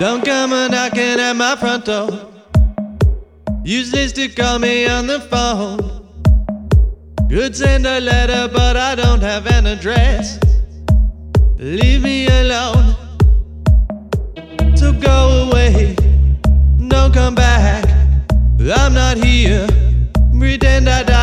Don't come a knocking at my front door. Use this to call me on the phone. Could send a letter, but I don't have an address. Leave me alone. So go away. Don't come back. I'm not here. Pretend I died.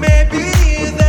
Maybe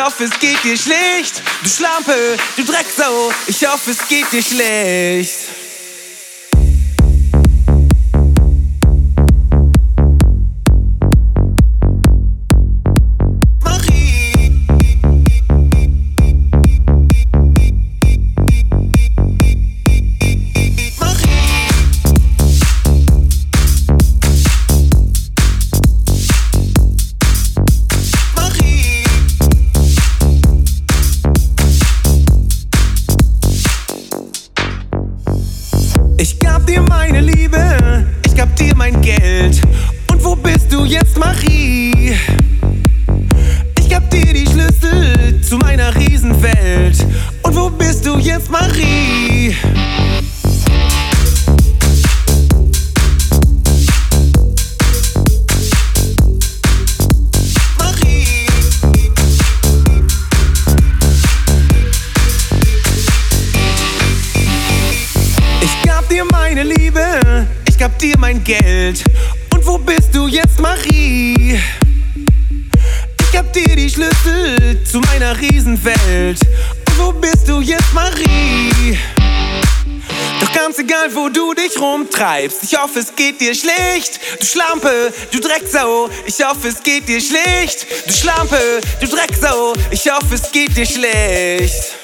Ich hoffe, es geht dir schlecht, du Schlampe, du Drecksau. Ich hoffe, es geht dir schlecht. gab dir mein Geld. Und wo bist du jetzt, Marie? Ich hab dir die Schlüssel zu meiner Riesenwelt. Und wo bist du jetzt, Marie? Doch ganz egal, wo du dich rumtreibst, ich hoffe, es geht dir schlecht. Du Schlampe, du Drecksau, ich hoffe, es geht dir schlecht. Du Schlampe, du Drecksau, ich hoffe, es geht dir schlecht.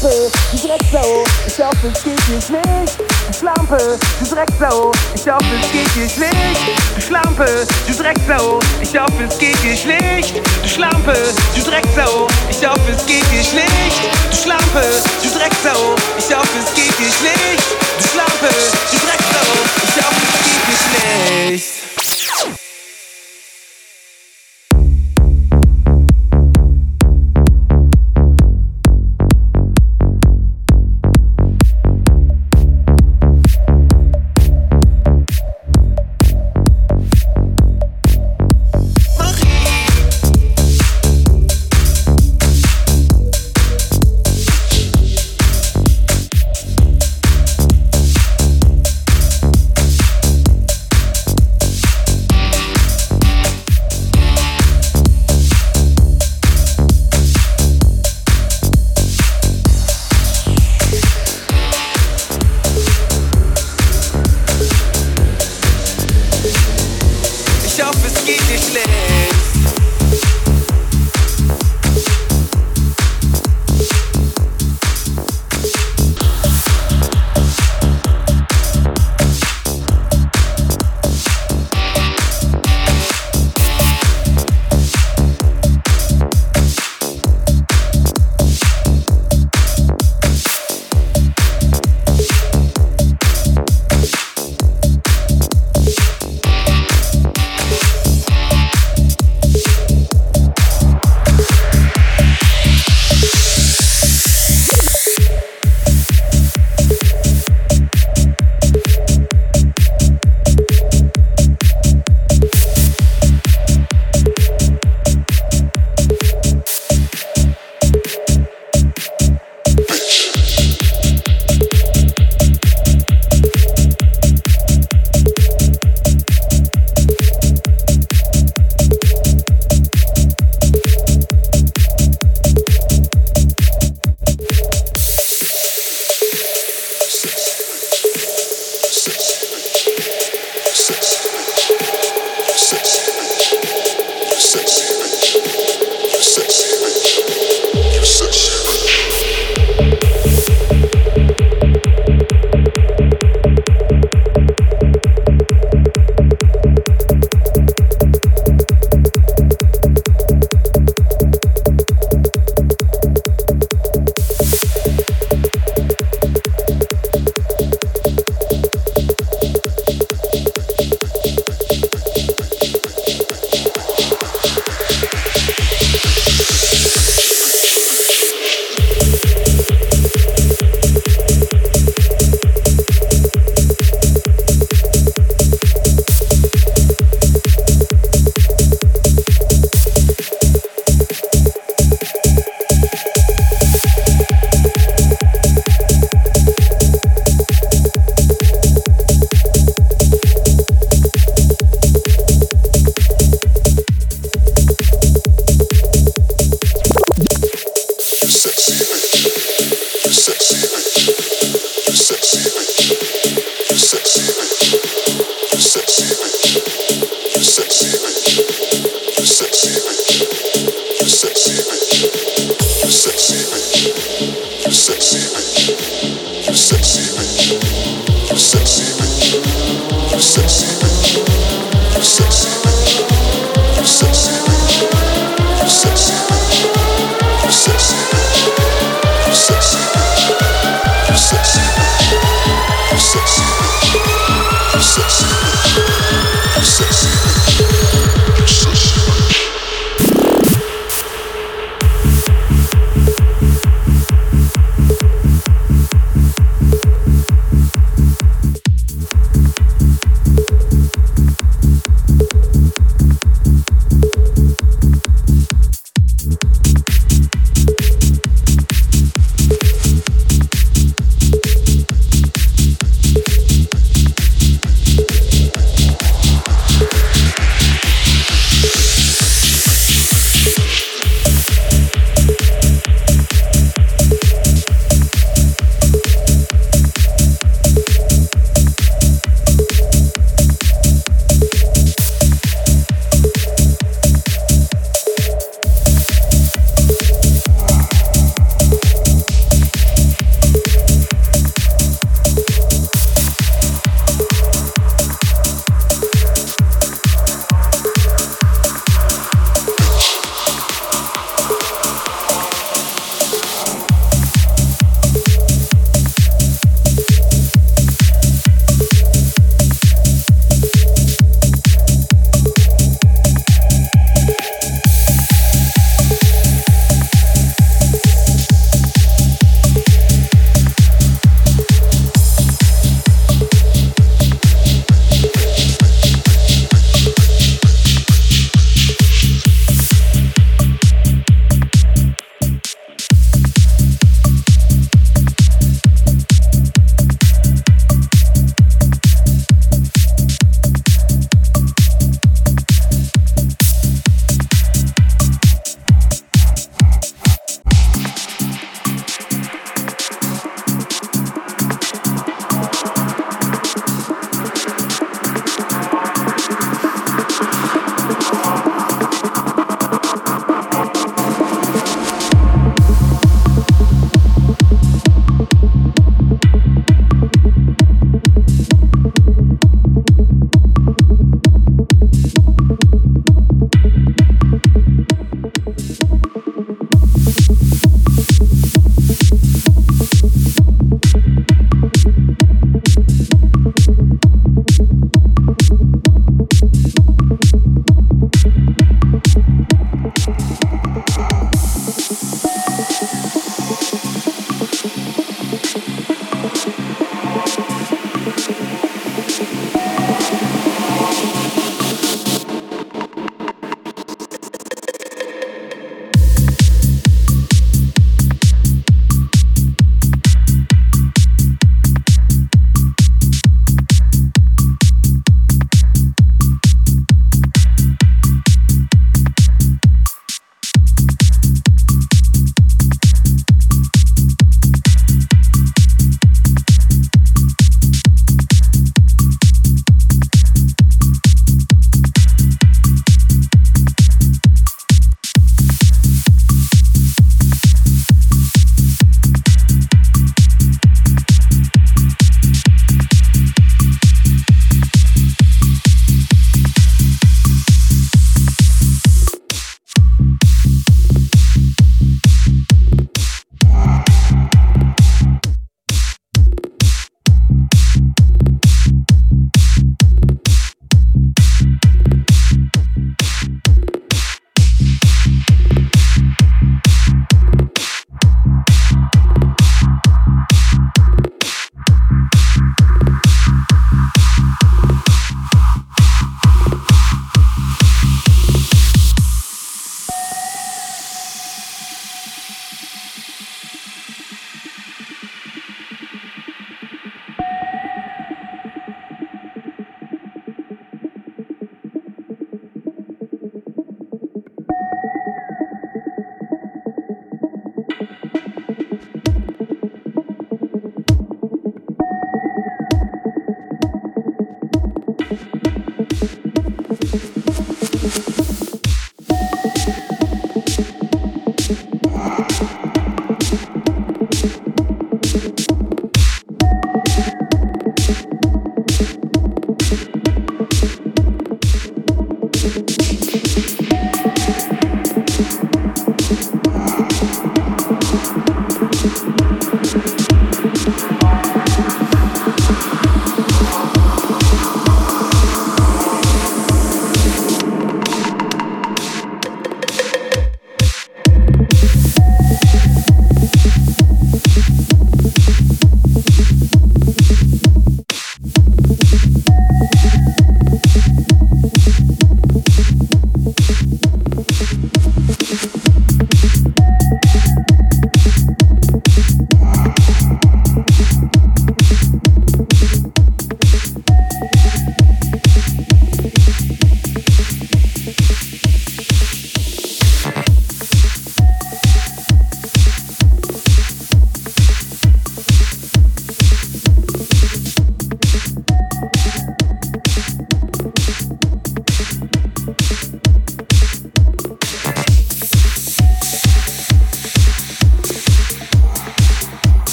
Schlampe, du Drecksau. Ich hoffe, es geht dir schlecht. Du Schlampe, du Drecksau. Ich hoffe, es geht dir schlecht. Du Schlampe, du Drecksau. Ich hoffe, es geht dir schlecht. Du Schlampe, du Drecksau. Ich hoffe, es geht dir schlecht. Du Schlampe, du Drecksau. Ich hoffe, es geht dir schlecht. Du Schlampe, du Drecksau. Ich hoffe, es geht dir schlecht.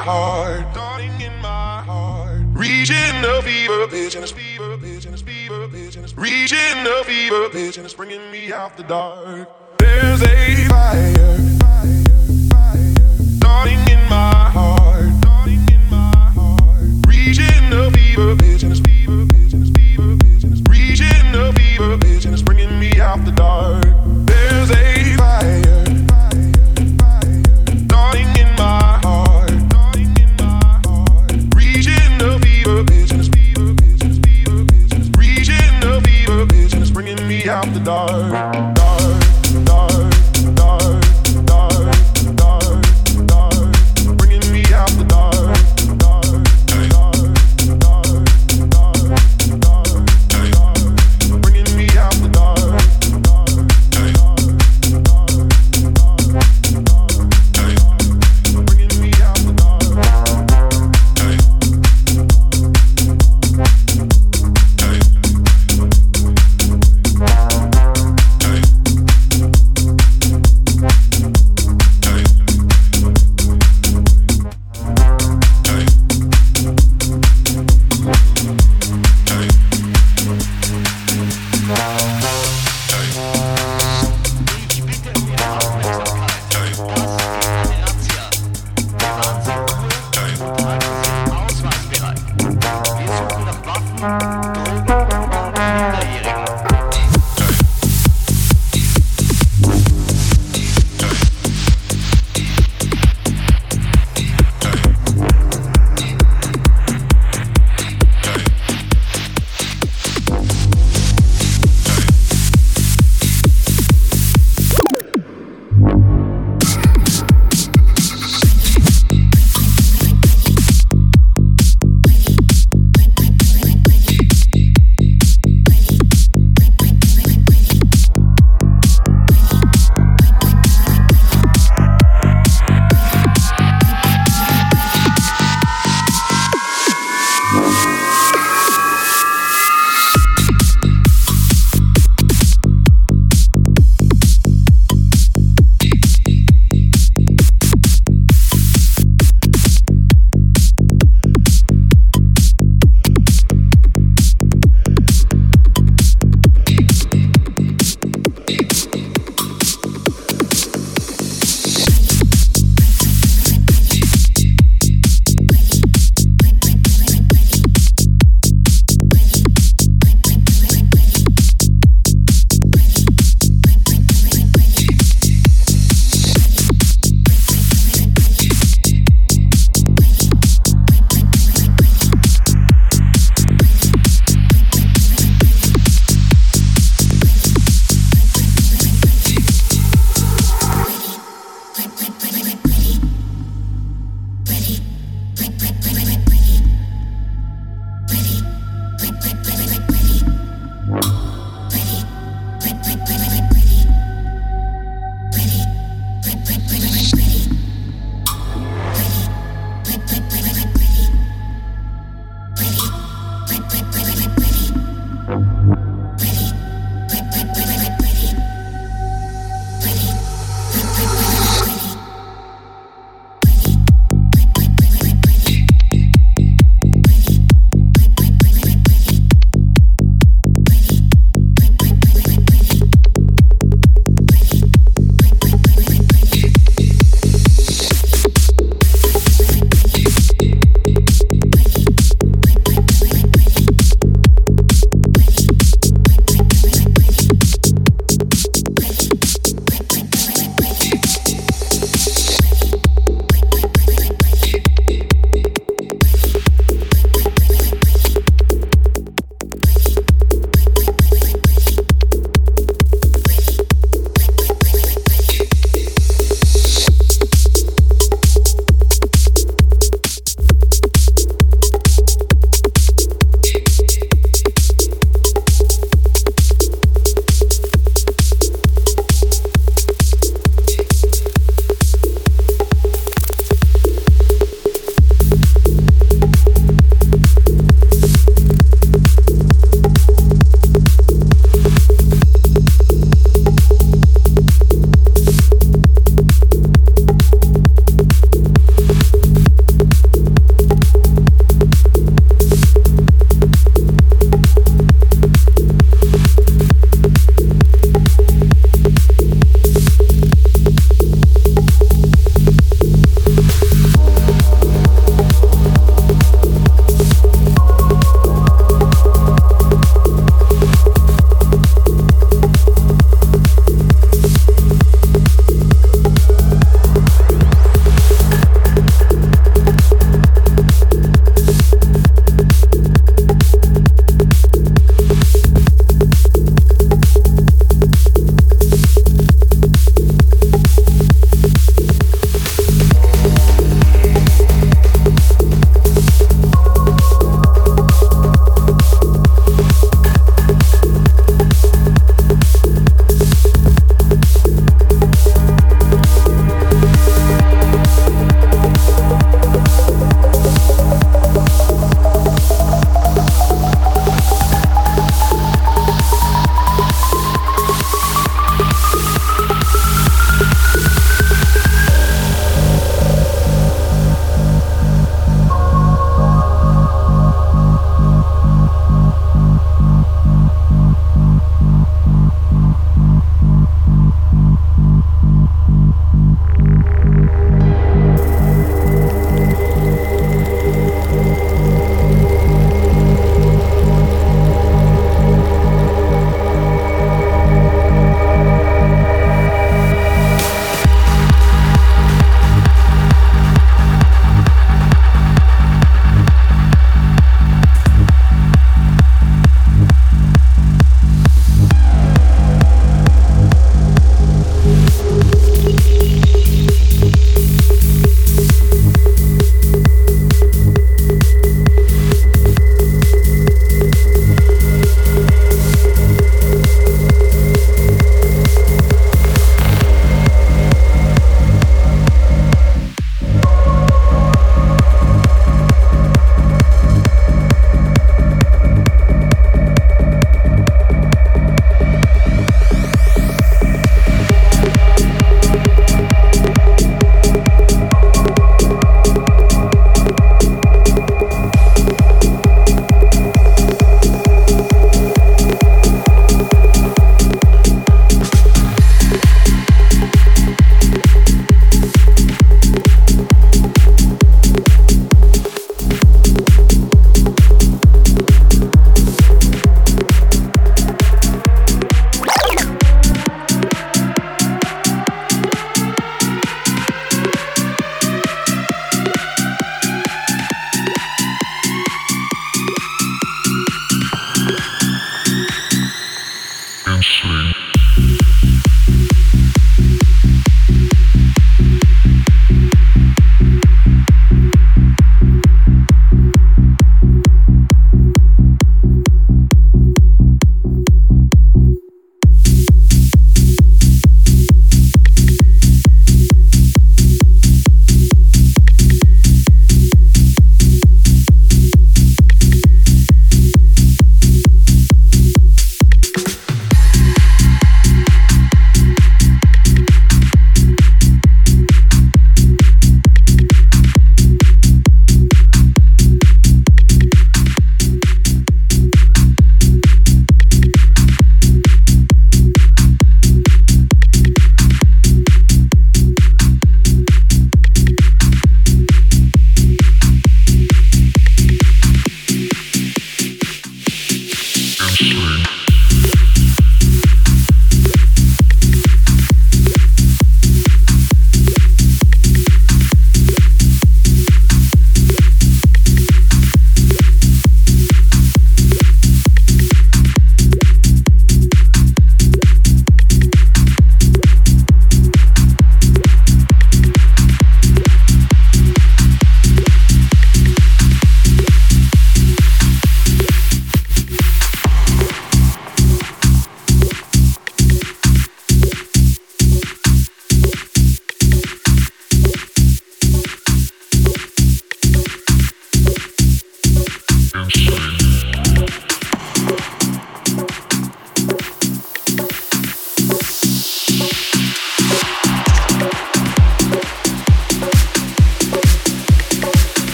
My heart. Starting in my heart. Reaching the fever pitch and it's fever pitch and it's fever pitch and it's reaching the fever pitch and it's bringing me out the dark. There's a fire. Starting in my heart. Starting in my heart. Reaching the fever pitch and it's fever pitch and it's fever pitch and it's reaching the fever pitch and it's bringing me out the dark. Dark, dark.